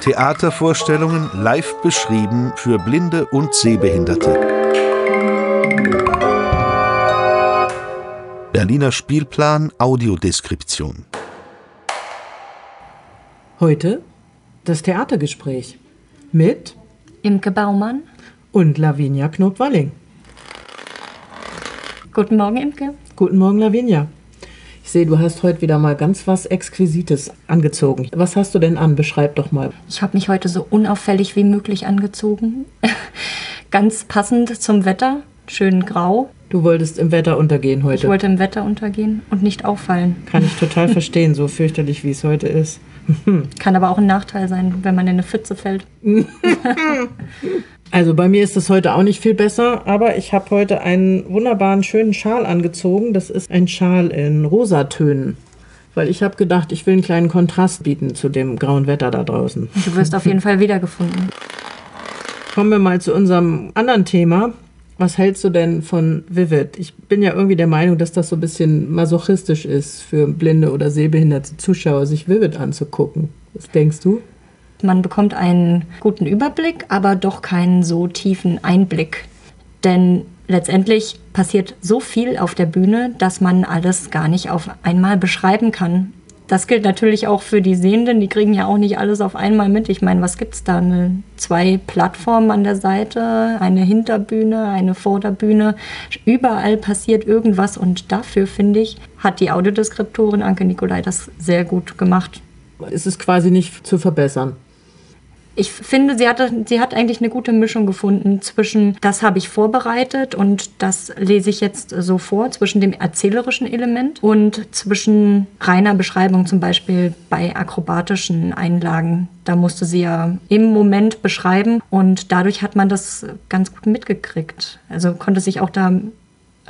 Theatervorstellungen live beschrieben für Blinde und Sehbehinderte. Berliner Spielplan Audiodeskription. Heute das Theatergespräch mit Imke Baumann und Lavinia Knob-Walling. Guten Morgen, Imke. Guten Morgen, Lavinia. Sehe, du hast heute wieder mal ganz was Exquisites angezogen. Was hast du denn an? Beschreib doch mal. Ich habe mich heute so unauffällig wie möglich angezogen. ganz passend zum Wetter. Schön grau. Du wolltest im Wetter untergehen heute. Ich wollte im Wetter untergehen und nicht auffallen. Kann ich total verstehen, so fürchterlich wie es heute ist. Kann aber auch ein Nachteil sein, wenn man in eine Pfütze fällt. Also bei mir ist es heute auch nicht viel besser, aber ich habe heute einen wunderbaren, schönen Schal angezogen. Das ist ein Schal in Rosatönen. Weil ich habe gedacht, ich will einen kleinen Kontrast bieten zu dem grauen Wetter da draußen. Du wirst auf jeden Fall wiedergefunden. Kommen wir mal zu unserem anderen Thema. Was hältst du denn von Vivid? Ich bin ja irgendwie der Meinung, dass das so ein bisschen masochistisch ist für blinde oder sehbehinderte Zuschauer, sich Vivid anzugucken. Was denkst du? Man bekommt einen guten Überblick, aber doch keinen so tiefen Einblick. Denn letztendlich passiert so viel auf der Bühne, dass man alles gar nicht auf einmal beschreiben kann. Das gilt natürlich auch für die Sehenden, die kriegen ja auch nicht alles auf einmal mit. Ich meine, was gibt es da? Eine, zwei Plattformen an der Seite, eine Hinterbühne, eine Vorderbühne. Überall passiert irgendwas und dafür, finde ich, hat die Audiodeskriptorin Anke Nikolai das sehr gut gemacht. Es ist quasi nicht zu verbessern ich finde, sie, hatte, sie hat eigentlich eine gute Mischung gefunden zwischen, das habe ich vorbereitet und das lese ich jetzt so vor, zwischen dem erzählerischen Element und zwischen reiner Beschreibung, zum Beispiel bei akrobatischen Einlagen. Da musste sie ja im Moment beschreiben und dadurch hat man das ganz gut mitgekriegt. Also konnte sich auch da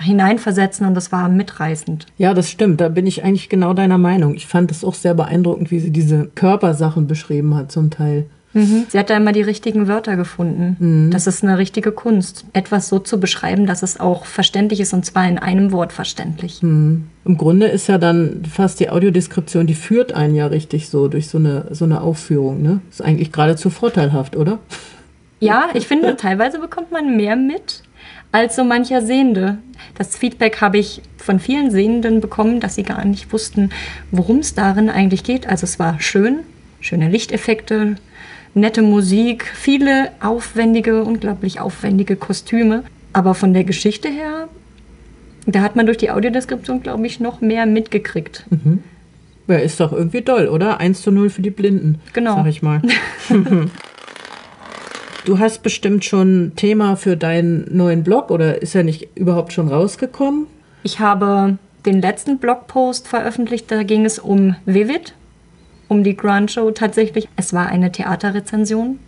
hineinversetzen und das war mitreißend. Ja, das stimmt. Da bin ich eigentlich genau deiner Meinung. Ich fand es auch sehr beeindruckend, wie sie diese Körpersachen beschrieben hat zum Teil. Mhm. Sie hat da immer die richtigen Wörter gefunden. Mhm. Das ist eine richtige Kunst, etwas so zu beschreiben, dass es auch verständlich ist und zwar in einem Wort verständlich. Mhm. Im Grunde ist ja dann fast die Audiodeskription, die führt einen ja richtig so durch so eine, so eine Aufführung. Ne? Ist eigentlich geradezu vorteilhaft, oder? Ja, ich finde, teilweise bekommt man mehr mit als so mancher Sehende. Das Feedback habe ich von vielen Sehenden bekommen, dass sie gar nicht wussten, worum es darin eigentlich geht. Also es war schön, schöne Lichteffekte, nette Musik, viele aufwendige, unglaublich aufwendige Kostüme. Aber von der Geschichte her, da hat man durch die Audiodeskription, glaube ich, noch mehr mitgekriegt. Mhm. Ja, ist doch irgendwie toll, oder? 1 zu 0 für die Blinden. Genau. Sag ich mal. du hast bestimmt schon Thema für deinen neuen Blog oder ist er nicht überhaupt schon rausgekommen? Ich habe den letzten Blogpost veröffentlicht, da ging es um Vivid, um die Grand Show tatsächlich. Es war eine Theaterrezension.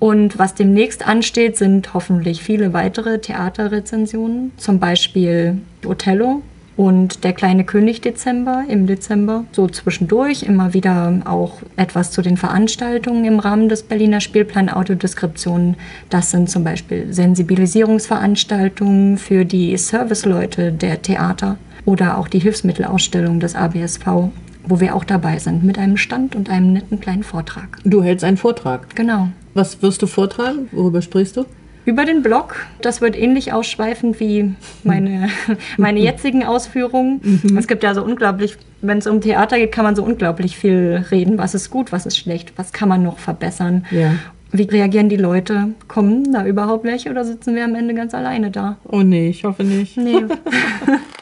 Und was demnächst ansteht, sind hoffentlich viele weitere Theaterrezensionen. Zum Beispiel Othello und Der kleine König Dezember im Dezember. So zwischendurch immer wieder auch etwas zu den Veranstaltungen im Rahmen des Berliner Spielplan Autodeskriptionen. Das sind zum Beispiel Sensibilisierungsveranstaltungen für die Serviceleute der Theater oder auch die Hilfsmittelausstellung des ABSV wo wir auch dabei sind mit einem Stand und einem netten kleinen Vortrag. Du hältst einen Vortrag? Genau. Was wirst du vortragen? Worüber sprichst du? Über den Blog. Das wird ähnlich ausschweifend wie meine, meine jetzigen Ausführungen. Mhm. Es gibt ja so unglaublich, wenn es um Theater geht, kann man so unglaublich viel reden. Was ist gut, was ist schlecht, was kann man noch verbessern. Ja. Wie reagieren die Leute? Kommen da überhaupt welche oder sitzen wir am Ende ganz alleine da? Oh nee, ich hoffe nicht. Nee.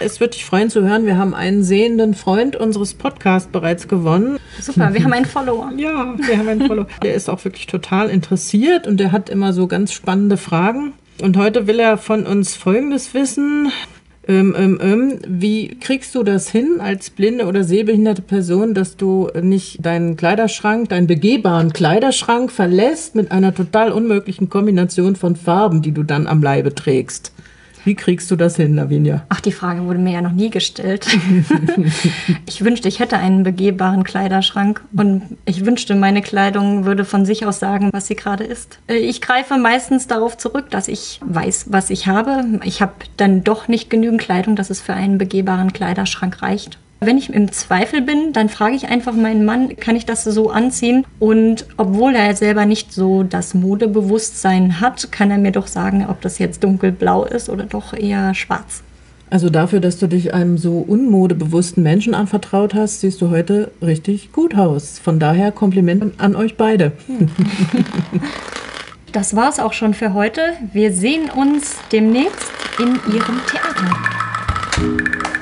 Es würde dich freuen zu hören, wir haben einen sehenden Freund unseres Podcasts bereits gewonnen. Super, wir haben einen Follower. Ja, wir haben einen Follower. Der ist auch wirklich total interessiert und der hat immer so ganz spannende Fragen. Und heute will er von uns Folgendes wissen. Ähm, ähm, ähm, wie kriegst du das hin als blinde oder sehbehinderte Person, dass du nicht deinen Kleiderschrank, deinen begehbaren Kleiderschrank verlässt mit einer total unmöglichen Kombination von Farben, die du dann am Leibe trägst? Wie kriegst du das hin, Lavinia? Ach, die Frage wurde mir ja noch nie gestellt. ich wünschte, ich hätte einen begehbaren Kleiderschrank und ich wünschte, meine Kleidung würde von sich aus sagen, was sie gerade ist. Äh, ich greife meistens darauf zurück, dass ich weiß, was ich habe. Ich habe dann doch nicht genügend Kleidung, dass es für einen begehbaren Kleiderschrank reicht. Wenn ich im Zweifel bin, dann frage ich einfach meinen Mann, kann ich das so anziehen? Und obwohl er selber nicht so das Modebewusstsein hat, kann er mir doch sagen, ob das jetzt dunkelblau ist oder doch eher schwarz. Also dafür, dass du dich einem so unmodebewussten Menschen anvertraut hast, siehst du heute richtig gut aus. Von daher Kompliment an euch beide. Das war's auch schon für heute. Wir sehen uns demnächst in Ihrem Theater.